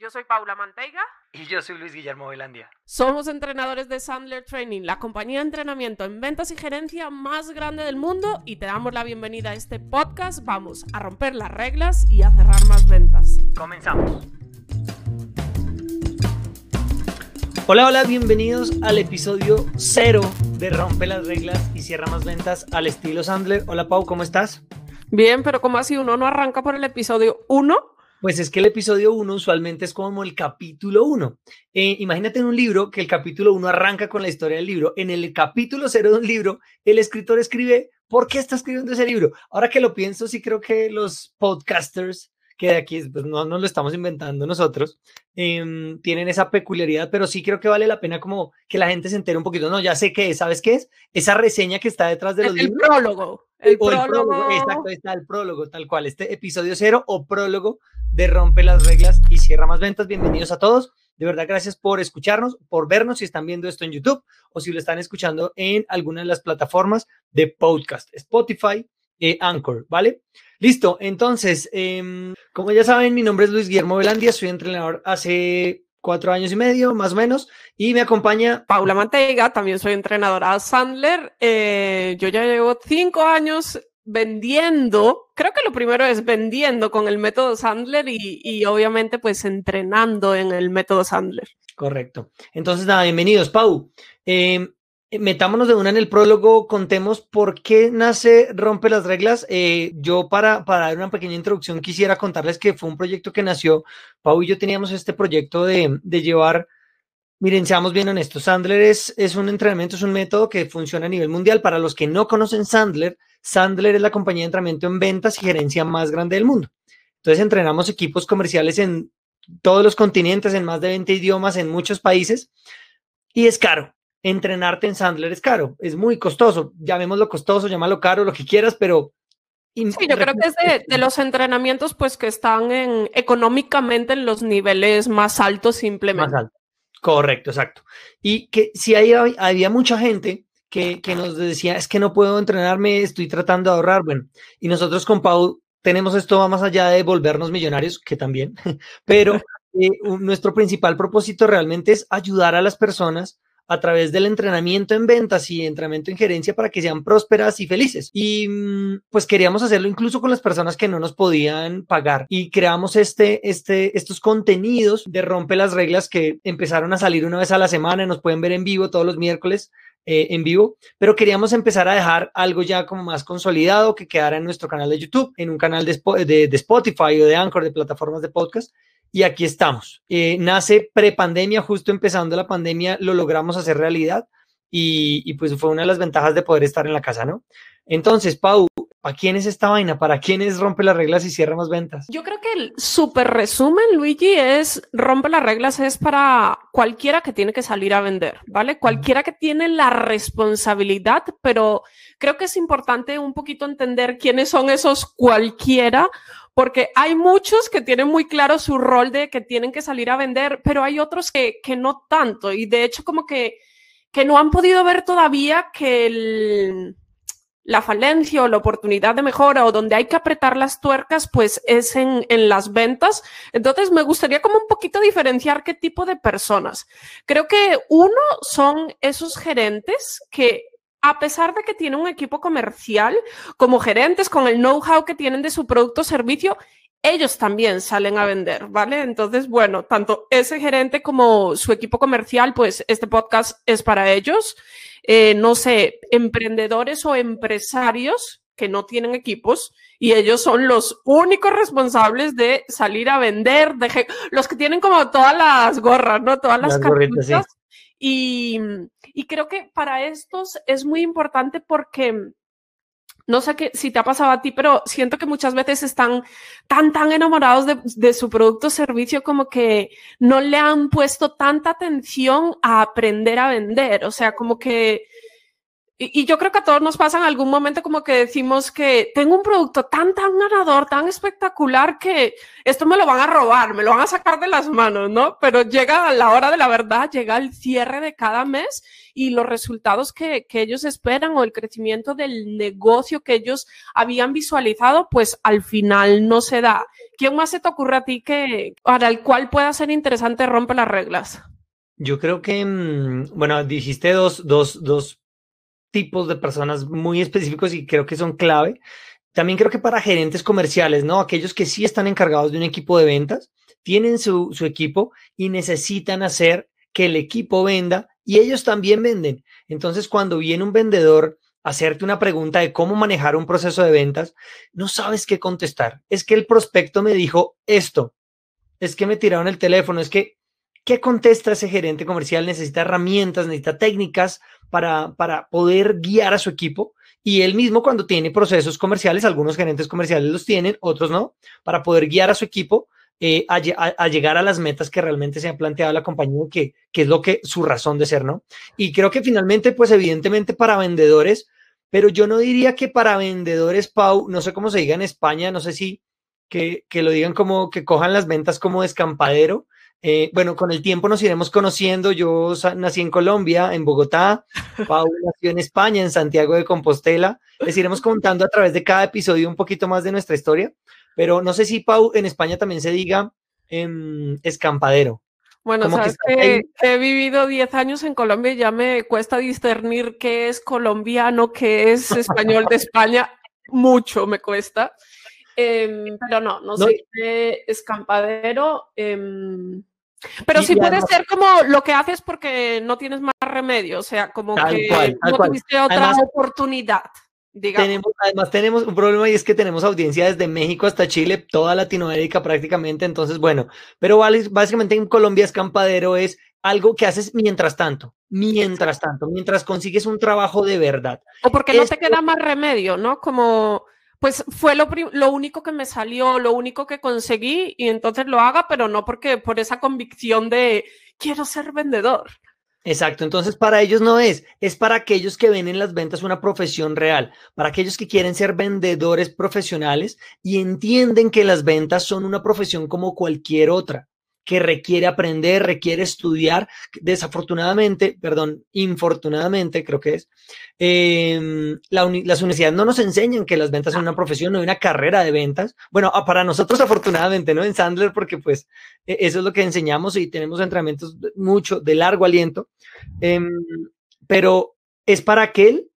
Yo soy Paula Manteiga. Y yo soy Luis Guillermo Velandia. Somos entrenadores de Sandler Training, la compañía de entrenamiento en ventas y gerencia más grande del mundo y te damos la bienvenida a este podcast. Vamos a romper las reglas y a cerrar más ventas. Comenzamos. Hola, hola, bienvenidos al episodio cero de Rompe las reglas y cierra más ventas al estilo Sandler. Hola Pau, ¿cómo estás? Bien, pero ¿cómo así uno no arranca por el episodio 1? Pues es que el episodio 1 usualmente es como el capítulo 1. Eh, imagínate en un libro que el capítulo 1 arranca con la historia del libro. En el capítulo 0 de un libro, el escritor escribe por qué está escribiendo ese libro. Ahora que lo pienso, sí creo que los podcasters, que de aquí pues no nos lo estamos inventando nosotros, em, tienen esa peculiaridad, pero sí creo que vale la pena como que la gente se entere un poquito. No, ya sé qué es, ¿sabes qué es? Esa reseña que está detrás de los el libros. Prólogo, el prólogo. El prólogo. Exacto, está el prólogo, tal cual. Este episodio 0 o prólogo de Rompe las Reglas y Cierra Más Ventas. Bienvenidos a todos. De verdad, gracias por escucharnos, por vernos si están viendo esto en YouTube o si lo están escuchando en alguna de las plataformas de podcast, Spotify, eh, Anchor, ¿vale? Listo, entonces, eh, como ya saben, mi nombre es Luis Guillermo Velandia, soy entrenador hace cuatro años y medio, más o menos, y me acompaña Paula Manteiga, también soy entrenadora Sandler. Eh, yo ya llevo cinco años vendiendo, creo que lo primero es vendiendo con el método Sandler y, y, obviamente pues entrenando en el método Sandler. Correcto. Entonces, nada, bienvenidos, Pau. Eh, metámonos de una en el prólogo, contemos por qué nace Rompe las Reglas. Eh, yo para, para dar una pequeña introducción quisiera contarles que fue un proyecto que nació, Pau y yo teníamos este proyecto de, de llevar Miren, seamos bien honestos, Sandler es, es un entrenamiento, es un método que funciona a nivel mundial. Para los que no conocen Sandler, Sandler es la compañía de entrenamiento en ventas y gerencia más grande del mundo. Entonces entrenamos equipos comerciales en todos los continentes, en más de 20 idiomas, en muchos países. Y es caro. Entrenarte en Sandler es caro, es muy costoso. Llamémoslo costoso, llámalo caro, lo que quieras, pero Sí, yo creo que es de, de, los entrenamientos pues que están en, económicamente en los niveles más altos simplemente. Más alto. Correcto, exacto. Y que si había, había mucha gente que, nos decía, es que no puedo entrenarme, estoy tratando de ahorrar, bueno, y nosotros con Pau tenemos esto más allá de volvernos millonarios, que también, pero eh, nuestro principal propósito realmente es ayudar a las personas a través del entrenamiento en ventas y entrenamiento en gerencia para que sean prósperas y felices. Y pues queríamos hacerlo incluso con las personas que no nos podían pagar y creamos este, este, estos contenidos de rompe las reglas que empezaron a salir una vez a la semana, nos pueden ver en vivo todos los miércoles. Eh, en vivo, pero queríamos empezar a dejar algo ya como más consolidado que quedara en nuestro canal de YouTube, en un canal de, de, Spotify o de Anchor, de plataformas de podcast, y aquí estamos. Eh, nace prepandemia, justo empezando la pandemia, lo logramos hacer realidad y, y, pues fue una de las ventajas de poder estar en la casa, ¿no? Entonces, Pau, ¿para quién es esta vaina? ¿Para quién es rompe las reglas y cierra más ventas? Yo creo que el súper resumen, Luigi, es rompe las reglas es para cualquiera que tiene que salir a vender, ¿vale? Cualquiera que tiene la responsabilidad, pero creo que es importante un poquito entender quiénes son esos cualquiera, porque hay muchos que tienen muy claro su rol de que tienen que salir a vender, pero hay otros que, que no tanto. Y de hecho, como que, que no han podido ver todavía que el, la falencia o la oportunidad de mejora o donde hay que apretar las tuercas, pues es en, en, las ventas. Entonces, me gustaría como un poquito diferenciar qué tipo de personas. Creo que uno son esos gerentes que a pesar de que tienen un equipo comercial, como gerentes, con el know-how que tienen de su producto o servicio, ellos también salen a vender, ¿vale? Entonces, bueno, tanto ese gerente como su equipo comercial, pues este podcast es para ellos. Eh, no sé, emprendedores o empresarios que no tienen equipos y ellos son los únicos responsables de salir a vender, de los que tienen como todas las gorras, ¿no? Todas las, las y, y creo que para estos es muy importante porque no sé qué, si te ha pasado a ti, pero siento que muchas veces están tan, tan enamorados de, de, su producto o servicio como que no le han puesto tanta atención a aprender a vender. O sea, como que y, yo creo que a todos nos pasa en algún momento como que decimos que tengo un producto tan, tan ganador, tan espectacular que esto me lo van a robar, me lo van a sacar de las manos, ¿no? Pero llega la hora de la verdad, llega el cierre de cada mes y los resultados que, que ellos esperan o el crecimiento del negocio que ellos habían visualizado, pues al final no se da. ¿Quién más se te ocurre a ti que para el cual pueda ser interesante romper las reglas? Yo creo que, mm, bueno, dijiste dos, dos, dos tipos de personas muy específicos y creo que son clave. También creo que para gerentes comerciales, ¿no? Aquellos que sí están encargados de un equipo de ventas, tienen su, su equipo y necesitan hacer que el equipo venda y ellos también venden. Entonces, cuando viene un vendedor a hacerte una pregunta de cómo manejar un proceso de ventas, no sabes qué contestar. Es que el prospecto me dijo esto, es que me tiraron el teléfono, es que, ¿qué contesta ese gerente comercial? Necesita herramientas, necesita técnicas para, para poder guiar a su equipo. Y él mismo cuando tiene procesos comerciales, algunos gerentes comerciales los tienen, otros no, para poder guiar a su equipo eh, a, a, llegar a las metas que realmente se ha planteado la compañía, que, que es lo que su razón de ser, ¿no? Y creo que finalmente, pues evidentemente para vendedores, pero yo no diría que para vendedores, Pau, no sé cómo se diga en España, no sé si que, que lo digan como que cojan las ventas como escampadero, eh, bueno, con el tiempo nos iremos conociendo. Yo nací en Colombia, en Bogotá. Pau nació en España, en Santiago de Compostela. Les iremos contando a través de cada episodio un poquito más de nuestra historia. Pero no sé si, Pau, en España también se diga em, escampadero. Bueno, sabes que, he vivido 10 años en Colombia y ya me cuesta discernir qué es colombiano, qué es español de España. Mucho me cuesta. Em, pero no, no, soy de escampadero. Em, pero sí puede ser como lo que haces porque no tienes más remedio, o sea, como que no tuviste otra oportunidad. Tenemos, además tenemos un problema y es que tenemos audiencia desde México hasta Chile, toda Latinoamérica prácticamente, entonces bueno, pero básicamente en Colombia escampadero es algo que haces mientras tanto, mientras tanto, mientras consigues un trabajo de verdad. O porque no te queda más remedio, ¿no? Como pues fue lo, lo, único que me salió, lo único que conseguí y entonces lo haga, pero no porque por esa convicción de quiero ser vendedor. Exacto, entonces para ellos no es, es para aquellos que ven en las ventas una profesión real, para aquellos que quieren ser vendedores profesionales y entienden que las ventas son una profesión como cualquier otra que requiere aprender, requiere estudiar. Desafortunadamente, perdón, infortunadamente creo que es, em, las universidades no nos enseñan que las ventas son una profesión, no hay una carrera de ventas. Bueno, ah, para nosotros afortunadamente, ¿no? En Sandler, porque pues e, eso es lo que enseñamos y tenemos entrenamientos mucho de largo aliento, em, pero es para aquel,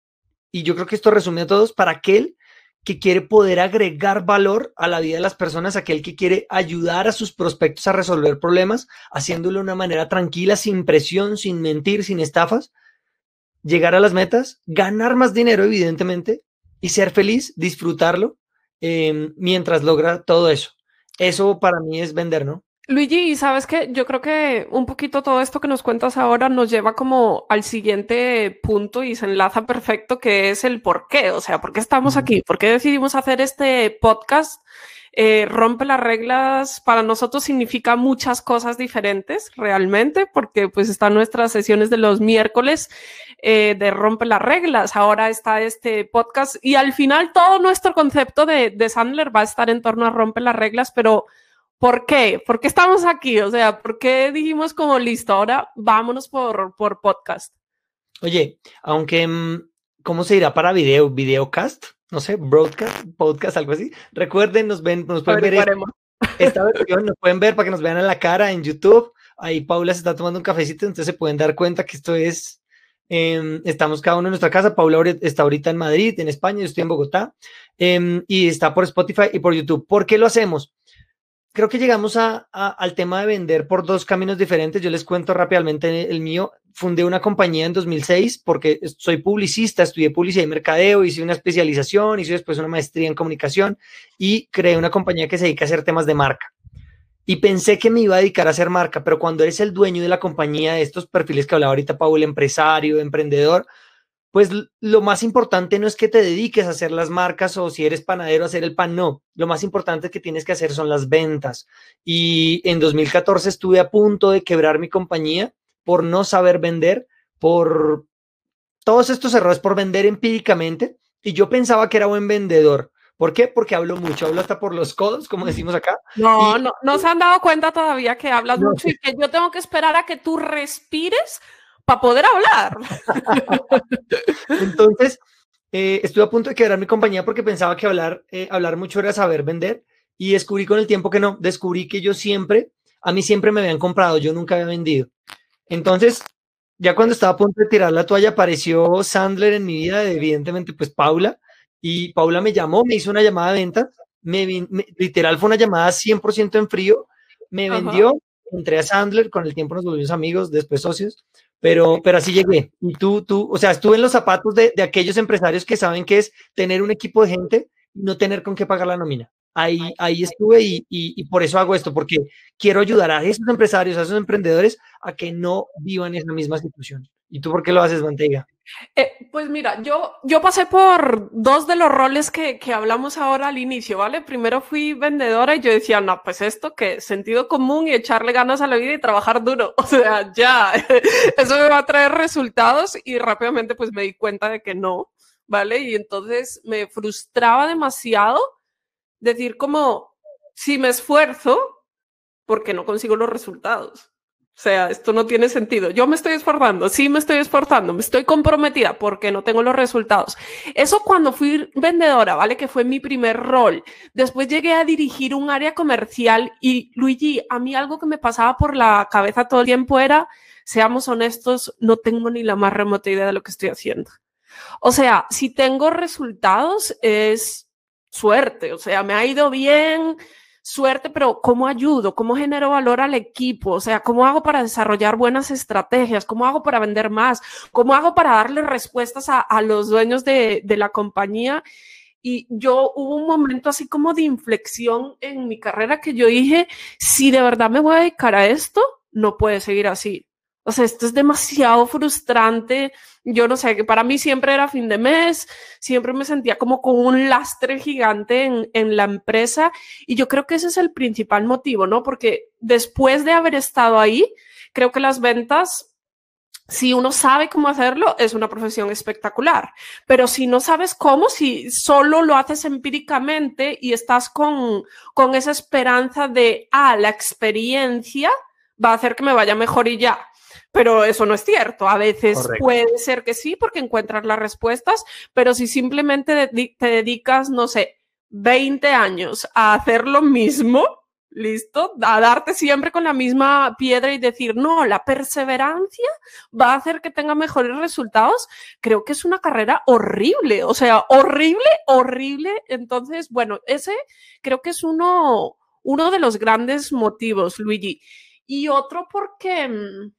y yo creo que esto resume a todos, para aquel que quiere poder agregar valor a la vida de las personas, aquel que quiere ayudar a sus prospectos a resolver problemas, haciéndolo de una manera tranquila, sin presión, sin mentir, sin estafas, llegar a las metas, ganar más dinero, evidentemente, y ser feliz, disfrutarlo, em, mientras logra todo eso. Eso para mí es vender, ¿no? Luigi, sabes que yo creo que un poquito todo esto que nos cuentas ahora nos lleva como al siguiente punto y se enlaza perfecto, que es el por qué. O sea, ¿por qué estamos aquí? ¿Por qué decidimos hacer este podcast? Eh, rompe las reglas para nosotros significa muchas cosas diferentes realmente, porque pues están nuestras sesiones de los miércoles eh, de rompe las reglas. Ahora está este podcast y al final todo nuestro concepto de, de Sandler va a estar en torno a rompe las reglas, pero ¿Por qué? ¿Por qué estamos aquí? O sea, ¿por qué dijimos como listo, ahora vámonos por, por podcast? Oye, aunque, mm, ¿cómo se dirá para video? ¿Videocast? No sé, broadcast, podcast, algo así. Recuerden, nos ven, nos pueden ver esta, versión, nos pueden ver para que nos vean en la cara en YouTube. Ahí Paula se está tomando un cafecito, entonces se pueden dar cuenta que esto es, em, estamos cada uno en nuestra casa. Paula está ahorita en Madrid, en España, yo estoy en Bogotá, em, y está por Spotify y por YouTube. ¿Por qué lo hacemos? Creo que llegamos al tema de vender por dos caminos diferentes. Yo les cuento rápidamente el mío. Fundé una compañía en 2006 porque soy publicista, estudié publicidad y mercadeo, hice una especialización, hice después una maestría en comunicación y creé una compañía que se dedica a hacer temas de marca. Y pensé que me iba a dedicar a hacer marca, pero cuando eres el dueño de la compañía, de estos perfiles que hablaba ahorita Paul, empresario, emprendedor, pues lo más importante no es que te dediques a hacer las marcas o si eres panadero a hacer el pan, no. Lo más importante que tienes que hacer son las ventas. Y en 2014 estuve a punto de quebrar mi compañía por no saber vender, por todos estos errores, por vender empíricamente. Y yo pensaba que era buen vendedor. ¿Por qué? Porque hablo mucho, hablo hasta por los codos, como decimos acá. No, no, no se han dado cuenta todavía que hablas mucho y que yo tengo que esperar a que tú respires para poder hablar. Entonces, eh, estuve a punto de quebrar mi compañía porque pensaba que hablar, eh, hablar mucho era saber vender y descubrí con el tiempo que no, descubrí que yo siempre, a mí siempre me habían comprado, yo nunca había vendido. Entonces, ya cuando estaba a punto de tirar la toalla, apareció Sandler en mi vida, evidentemente, pues Paula, y Paula me llamó, me hizo una llamada de venta, me, literal fue una llamada 100% en frío, me vendió, entré a Sandler, con el tiempo nos volvimos amigos, después socios, pero, pero así llegué. Y tú, tú, o sea, estuve en los zapatos de, de aquellos empresarios que saben que es tener un equipo de gente y no tener con qué pagar la nómina. Ahí, ahí estuve y, y, y, por eso hago esto, porque quiero ayudar a esos empresarios, a esos emprendedores a que no vivan esa misma situación. ¿Y tú por qué lo haces, Manteiga? Eh, pues mira, yo, yo pasé por dos de los roles que, que, hablamos ahora al inicio, ¿vale? Primero fui vendedora y yo decía, no, pues esto que sentido común y echarle ganas a la vida y trabajar duro. O sea, ya, eso me va a traer resultados y rápidamente pues me di cuenta de que no, ¿vale? Y entonces me frustraba demasiado decir como, si me esfuerzo, porque no consigo los resultados. O sea, esto no tiene sentido. Yo me estoy esforzando, sí me estoy esforzando, me estoy comprometida porque no tengo los resultados. Eso cuando fui vendedora, ¿vale? Que fue mi primer rol. Después llegué a dirigir un área comercial y Luigi, a mí algo que me pasaba por la cabeza todo el tiempo era, seamos honestos, no tengo ni la más remota idea de lo que estoy haciendo. O sea, si tengo resultados es suerte, o sea, me ha ido bien, suerte, pero ¿cómo ayudo? ¿Cómo genero valor al equipo? O sea, ¿cómo hago para desarrollar buenas estrategias? ¿Cómo hago para vender más? ¿Cómo hago para darle respuestas a, los dueños de, de la compañía? Y yo hubo un momento así como de inflexión en mi carrera que yo dije, si de verdad me voy a dedicar a esto, no puede seguir así. O sea, esto es demasiado frustrante. Yo no sé, que para mí siempre era fin de mes, siempre me sentía como con un lastre gigante en, en, la empresa y yo creo que ese es el principal motivo, ¿no? Porque después de haber estado ahí, creo que las ventas si uno sabe cómo hacerlo, es una profesión espectacular. Pero si no sabes cómo, si solo lo haces empíricamente y estás con, con esa esperanza de, ah, la experiencia va a hacer que me vaya mejor y ya pero eso no es cierto. A veces Correcto. puede ser que sí, porque encuentras las respuestas, pero si simplemente te dedicas, no sé, 20 años a hacer lo mismo, ¿listo? A darte siempre con la misma piedra y decir, no, la perseverancia va a hacer que tenga mejores resultados, creo que es una carrera horrible, o sea, horrible, horrible. Entonces, bueno, ese creo que es uno, uno de los grandes motivos, Luigi. Y otro porque mm,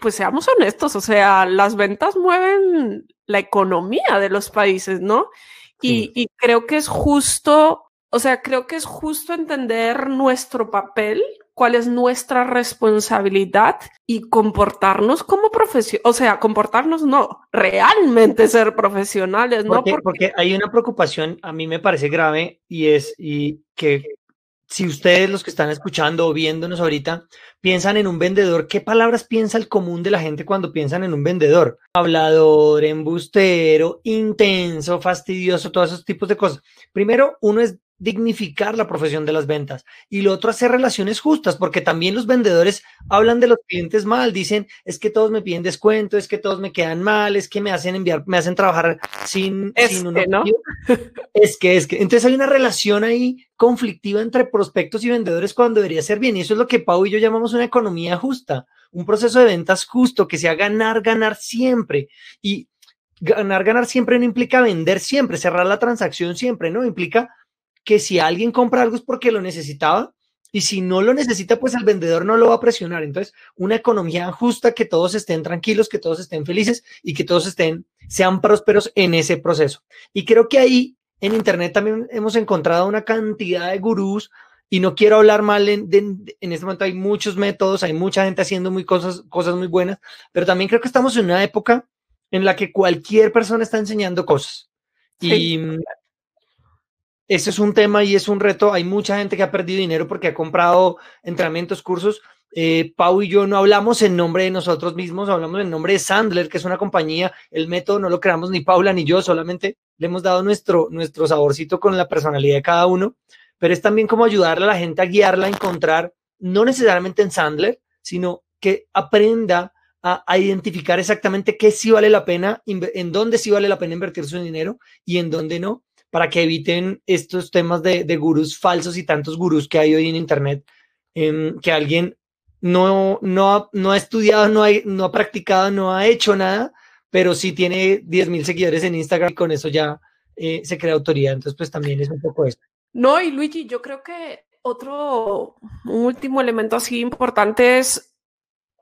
pues seamos honestos, o sea, las ventas mueven la economía de los países, ¿no? Y, y, creo que es justo, o sea, creo que es justo entender nuestro papel, cuál es nuestra responsabilidad y comportarnos como profesionales, o sea, comportarnos no, realmente ser profesionales, ¿no? Porque, porque hay una preocupación, a mí me parece grave, y es y que si ustedes los que están escuchando o viéndonos ahorita piensan en un vendedor, ¿qué palabras piensa el común de la gente cuando piensan en un vendedor? Hablador, embustero, intenso, fastidioso, todos esos tipos de cosas. Primero, uno es dignificar la profesión de las ventas y lo otro hacer relaciones justas porque también los vendedores hablan de los clientes mal dicen es que todos me piden descuento es que todos me quedan mal es que me hacen enviar me hacen trabajar sin, es sin que, ¿no? es que es que entonces hay una relación ahí conflictiva entre prospectos y vendedores cuando debería ser bien y eso es lo que Pau y yo llamamos una economía justa un proceso de ventas justo que sea ganar ganar siempre y ganar ganar siempre no implica vender siempre cerrar la transacción siempre no implica que si alguien compra algo es porque lo necesitaba y si no lo necesita, pues el vendedor no lo va a presionar. Entonces, una economía justa, que todos estén tranquilos, que todos estén felices y que todos estén, sean prósperos en ese proceso. Y creo que ahí en Internet también hemos encontrado una cantidad de gurús y no quiero hablar mal, en, en este momento hay muchos métodos, hay mucha gente haciendo muy cosas, cosas muy buenas, pero también creo que estamos en una época en la que cualquier persona está enseñando cosas. Y ese es un tema y es un reto. Hay mucha gente que ha perdido dinero porque ha comprado entrenamientos, cursos. Eh, Pau y yo no hablamos en nombre de nosotros mismos, hablamos en nombre de Sandler, que es una compañía. El método no lo creamos ni Paula ni yo, solamente le hemos dado nuestro, nuestro saborcito con la personalidad de cada uno. Pero es también como ayudarle a la gente a guiarla a encontrar, no necesariamente en Sandler, sino que aprenda a, a, identificar exactamente qué sí vale la pena, en dónde sí vale la pena invertir su dinero y en dónde no, para que eviten estos temas de, de gurús falsos y tantos gurús que hay hoy en Internet, em, que alguien no, no, no ha estudiado, no ha, no ha practicado, no ha hecho nada, pero sí tiene 10 mil seguidores en Instagram y con eso ya eh, se crea autoridad. Entonces, pues también es un poco eso. No, y Luigi, yo creo que otro, último elemento así importante es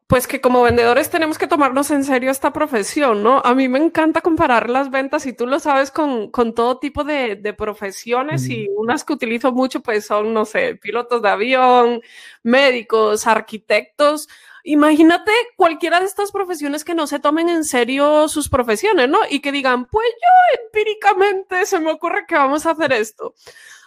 pues que como vendedores tenemos que tomarnos en serio esta profesión, ¿no? A mí me encanta comparar las ventas y tú lo sabes con, con todo tipo de, de profesiones y unas que utilizo mucho pues son, no sé, pilotos de avión, médicos, arquitectos. Imagínate cualquiera de estas profesiones que no se tomen en serio sus profesiones, ¿no? Y que digan, pues yo empíricamente se me ocurre que vamos a hacer esto.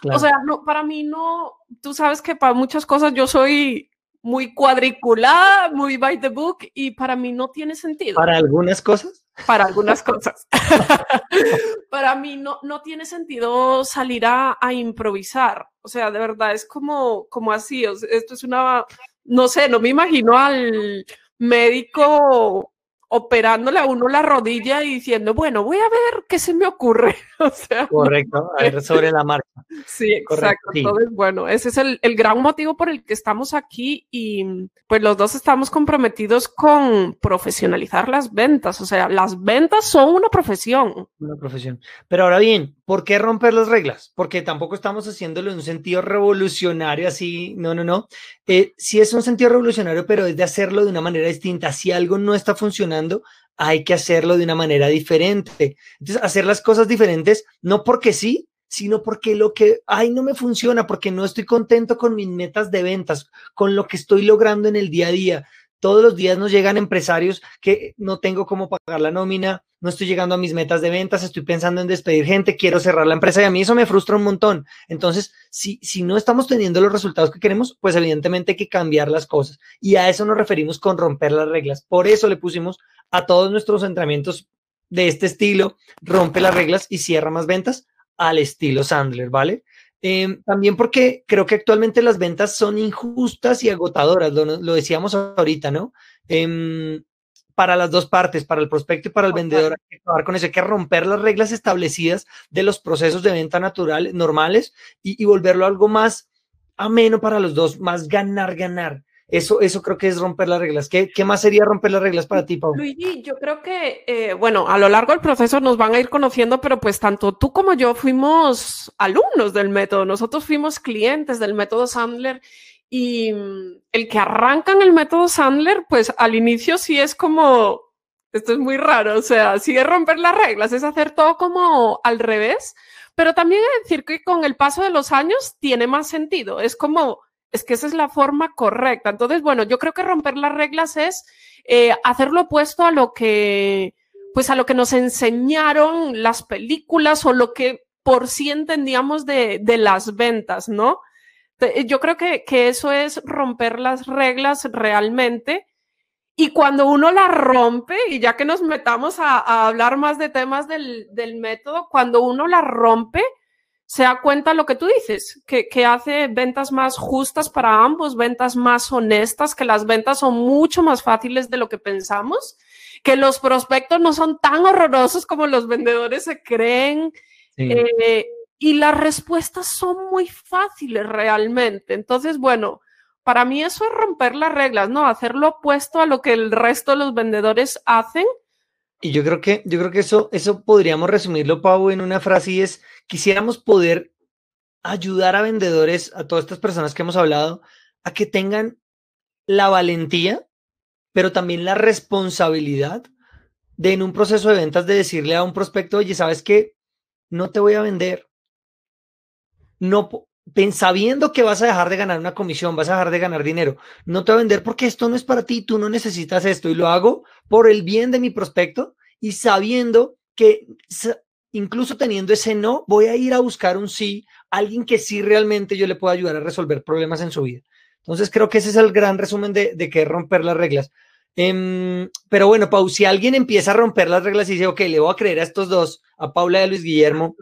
Claro. O sea, no, para mí no, tú sabes que para muchas cosas yo soy muy cuadriculada, muy by the book y para mí no tiene sentido. ¿Para algunas cosas? Para algunas cosas. para mí no, no tiene sentido salir a, a, improvisar. O sea, de verdad es como, como así. O sea, esto es una, no sé, no me imagino al médico operándole a uno la rodilla y diciendo, bueno, voy a ver qué se me ocurre. O sea, Correcto, a ver sobre la marcha. Sí, exacto. Correcto, sí. Entonces, bueno, ese es el, el, gran motivo por el que estamos aquí y pues los dos estamos comprometidos con profesionalizar las ventas. O sea, las ventas son una profesión. Una profesión. Pero ahora bien, ¿por qué romper las reglas? Porque tampoco estamos haciéndolo en un sentido revolucionario así, no, no, no. Eh, sí es un sentido revolucionario, pero es de hacerlo de una manera distinta. Si algo no está funcionando, hay que hacerlo de una manera diferente. Entonces, hacer las cosas diferentes, no porque sí, sino porque lo que, ay, no me funciona, porque no estoy contento con mis metas de ventas, con lo que estoy logrando en el día a día. Todos los días nos llegan empresarios que no tengo cómo pagar la nómina, no estoy llegando a mis metas de ventas, estoy pensando en despedir gente, quiero cerrar la empresa y a mí eso me frustra un montón. Entonces, si, si no estamos teniendo los resultados que queremos, pues evidentemente hay que cambiar las cosas. Y a eso nos referimos con romper las reglas. Por eso le pusimos a todos nuestros entrenamientos de este estilo, rompe las reglas y cierra más ventas al estilo Sandler, ¿vale? Eh, también porque creo que actualmente las ventas son injustas y agotadoras, lo, lo decíamos ahorita, ¿no? Eh, para las dos partes, para el prospecto y para el vendedor, hay que acabar con eso, hay que romper las reglas establecidas de los procesos de venta natural, normales y, y volverlo algo más ameno para los dos, más ganar, ganar. Eso, eso creo que es romper las reglas. ¿Qué, ¿Qué, más sería romper las reglas para ti, Pau? Luigi, yo creo que, eh, bueno, a lo largo del proceso nos van a ir conociendo, pero pues tanto tú como yo fuimos alumnos del método, nosotros fuimos clientes del método Sandler y el que arrancan el método Sandler, pues al inicio sí es como, esto es muy raro, o sea, sí es romper las reglas, es hacer todo como al revés, pero también decir que con el paso de los años tiene más sentido, es como es que esa es la forma correcta. Entonces, bueno, yo creo que romper las reglas es eh, hacer lo opuesto a lo que, pues a lo que nos enseñaron las películas o lo que por sí entendíamos de, de las ventas, ¿no? Yo creo que, que, eso es romper las reglas realmente. Y cuando uno las rompe, y ya que nos metamos a, a hablar más de temas del, del método, cuando uno las rompe, se da cuenta lo que tú dices, que, que, hace ventas más justas para ambos, ventas más honestas, que las ventas son mucho más fáciles de lo que pensamos, que los prospectos no son tan horrorosos como los vendedores se creen. Sí. Eh, y las respuestas son muy fáciles realmente. Entonces, bueno, para mí eso es romper las reglas, ¿no? Hacer lo opuesto a lo que el resto de los vendedores hacen y yo creo que, yo creo que eso, eso podríamos resumirlo, Pau, en una frase y es, quisiéramos poder ayudar a vendedores, a todas estas personas que hemos hablado, a que tengan la valentía, pero también la responsabilidad de en un proceso de ventas de decirle a un prospecto, oye, ¿sabes qué? No te voy a vender. No, sabiendo que vas a dejar de ganar una comisión, vas a dejar de ganar dinero, no te voy a vender porque esto no es para ti, tú no necesitas esto y lo hago por el bien de mi prospecto y sabiendo que incluso teniendo ese no, voy a ir a buscar un sí, alguien que sí realmente yo le pueda ayudar a resolver problemas en su vida. Entonces creo que ese es el gran resumen de, de que romper las reglas. Em, pero bueno, Pau, si alguien empieza a romper las reglas y dice, ok, le voy a creer a estos dos, a Paula y a Luis Guillermo,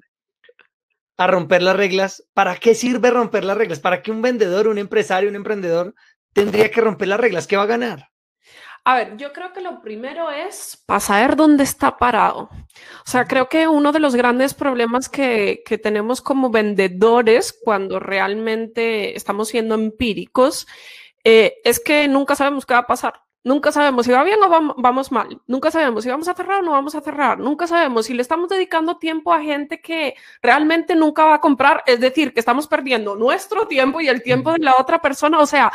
a romper las reglas, ¿para qué sirve romper las reglas? ¿Para qué un vendedor, un empresario, un emprendedor tendría que romper las reglas? ¿Qué va a ganar? A ver, yo creo que lo primero es para saber dónde está parado. O sea, creo que uno de los grandes problemas que, que tenemos como vendedores cuando realmente estamos siendo empíricos eh, es que nunca sabemos qué va a pasar. Nunca sabemos si va bien o vamos mal. Nunca sabemos si vamos a cerrar o no vamos a cerrar. Nunca sabemos si le estamos dedicando tiempo a gente que realmente nunca va a comprar. Es decir, que estamos perdiendo nuestro tiempo y el tiempo de la otra persona. O sea,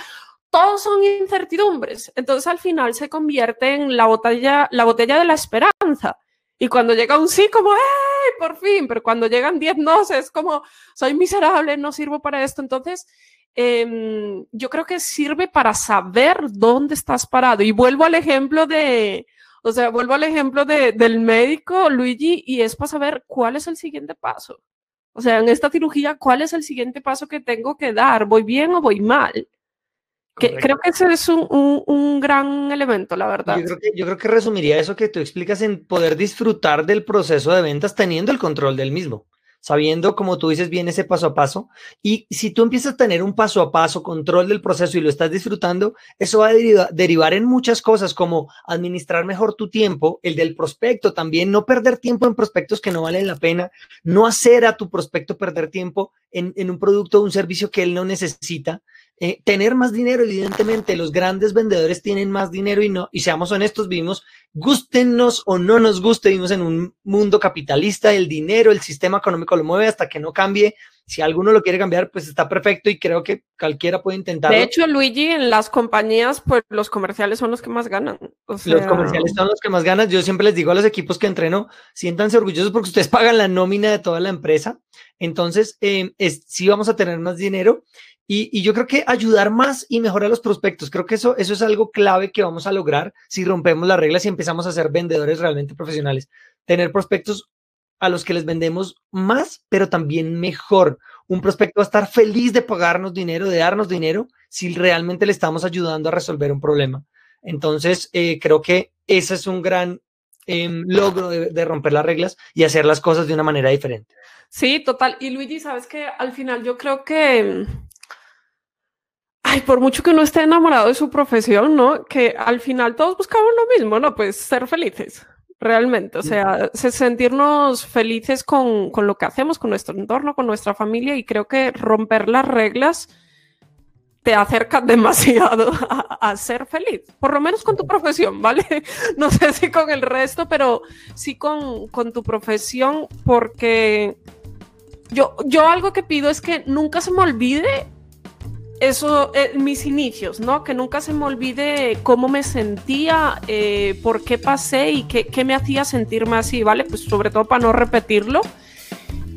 todos son incertidumbres. Entonces al final se convierte en la botella, la botella de la esperanza. Y cuando llega un sí, como, ¡ay, por fin! Pero cuando llegan 10 no, es como, soy miserable, no sirvo para esto. Entonces, em, yo creo que sirve para saber dónde estás parado. Y vuelvo al ejemplo de, o sea, vuelvo al ejemplo de, del médico Luigi y es para saber cuál es el siguiente paso. O sea, en esta cirugía, ¿cuál es el siguiente paso que tengo que dar? ¿Voy bien o voy mal? creo que ese es un, gran elemento, la verdad. Yo creo, que, yo creo que resumiría eso que tú explicas en poder disfrutar del proceso de ventas teniendo el control del mismo, sabiendo, como tú dices, bien ese paso a paso. Y si tú empiezas a tener un paso a paso, control del proceso y lo estás disfrutando, eso va a derivar en muchas cosas como administrar mejor tu tiempo, el del prospecto también, no perder tiempo en prospectos que no valen la pena, no hacer a tu prospecto perder tiempo en, en un producto o un servicio que él no necesita eh, tener más dinero, evidentemente, los grandes vendedores tienen más dinero y no, y seamos honestos, vivimos, gustenos o no nos guste, vivimos en un mundo capitalista, el dinero, el sistema económico lo mueve hasta que no cambie. Si alguno lo quiere cambiar, pues está perfecto y creo que cualquiera puede intentarlo. De hecho, Luigi, en las compañías, pues los comerciales son los que más ganan. Los comerciales son los que más ganan. Yo siempre les digo a los equipos que entreno, siéntanse orgullosos porque ustedes pagan la nómina de toda la empresa. Entonces, eh, sí vamos a tener más dinero y, yo creo que ayudar más y mejorar los prospectos, creo que eso, eso es algo clave que vamos a lograr si rompemos las reglas y empezamos a ser vendedores realmente profesionales. Tener prospectos a los que les vendemos más, pero también mejor. Un prospecto va a estar feliz de pagarnos dinero, de darnos dinero, si realmente le estamos ayudando a resolver un problema. Entonces, eh, creo que ese es un gran em, logro de, de romper las reglas y hacer las cosas de una manera diferente. Sí, total. Y Luigi, sabes que al final yo creo que ay, por mucho que uno esté enamorado de su profesión, ¿no? Que al final todos buscamos lo mismo, ¿no? Pues ser felices, realmente. O sea, sentirnos felices con, con lo que hacemos, con nuestro entorno, con nuestra familia. Y creo que romper las reglas te acerca demasiado a, ser feliz, por lo menos con tu profesión, ¿vale? No sé si con el resto, pero sí con, con tu profesión, porque yo, yo algo que pido es que nunca se me olvide eso, eh, mis inicios, ¿no? Que nunca se me olvide cómo me sentía, eh, por qué pasé y qué, qué, me hacía sentirme así, ¿vale? Pues sobre todo para no repetirlo.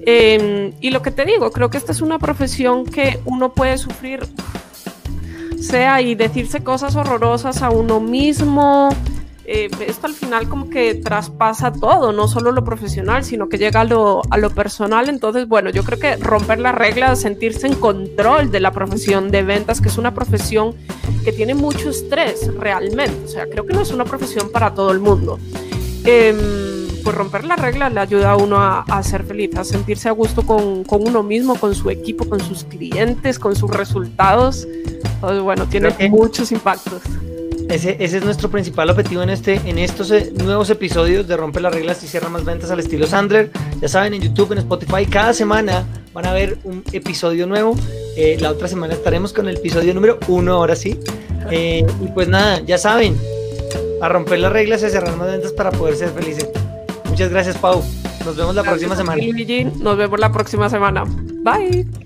Em, y lo que te digo, creo que esta es una profesión que uno puede sufrir, sea y decirse cosas horrorosas a uno mismo, eh, esto al final como que traspasa todo, no solo lo profesional, sino que llega a lo, a lo personal. Entonces, bueno, yo creo que romper las reglas, sentirse en control de la profesión de ventas, que es una profesión que tiene mucho estrés realmente. O sea, creo que no es una profesión para todo el mundo. Em, pues romper las reglas le ayuda a uno a, ser feliz, a sentirse a gusto con, con, uno mismo, con su equipo, con sus clientes, con sus resultados. Entonces, bueno, tiene muchos impactos. Ese, ese, es nuestro principal objetivo en, este, en estos eh, nuevos episodios de Rompe las Reglas y Cierra Más Ventas al estilo Sandler. Ya saben, en YouTube, en Spotify, cada semana van a ver un episodio nuevo. Eh, la otra semana estaremos con el episodio número uno, ahora sí. Eh, y pues nada, ya saben, a romper las reglas y a cerrar más ventas para poder ser felices. Muchas gracias, Pau. Nos vemos la próxima semana. Nos vemos la próxima semana. Bye.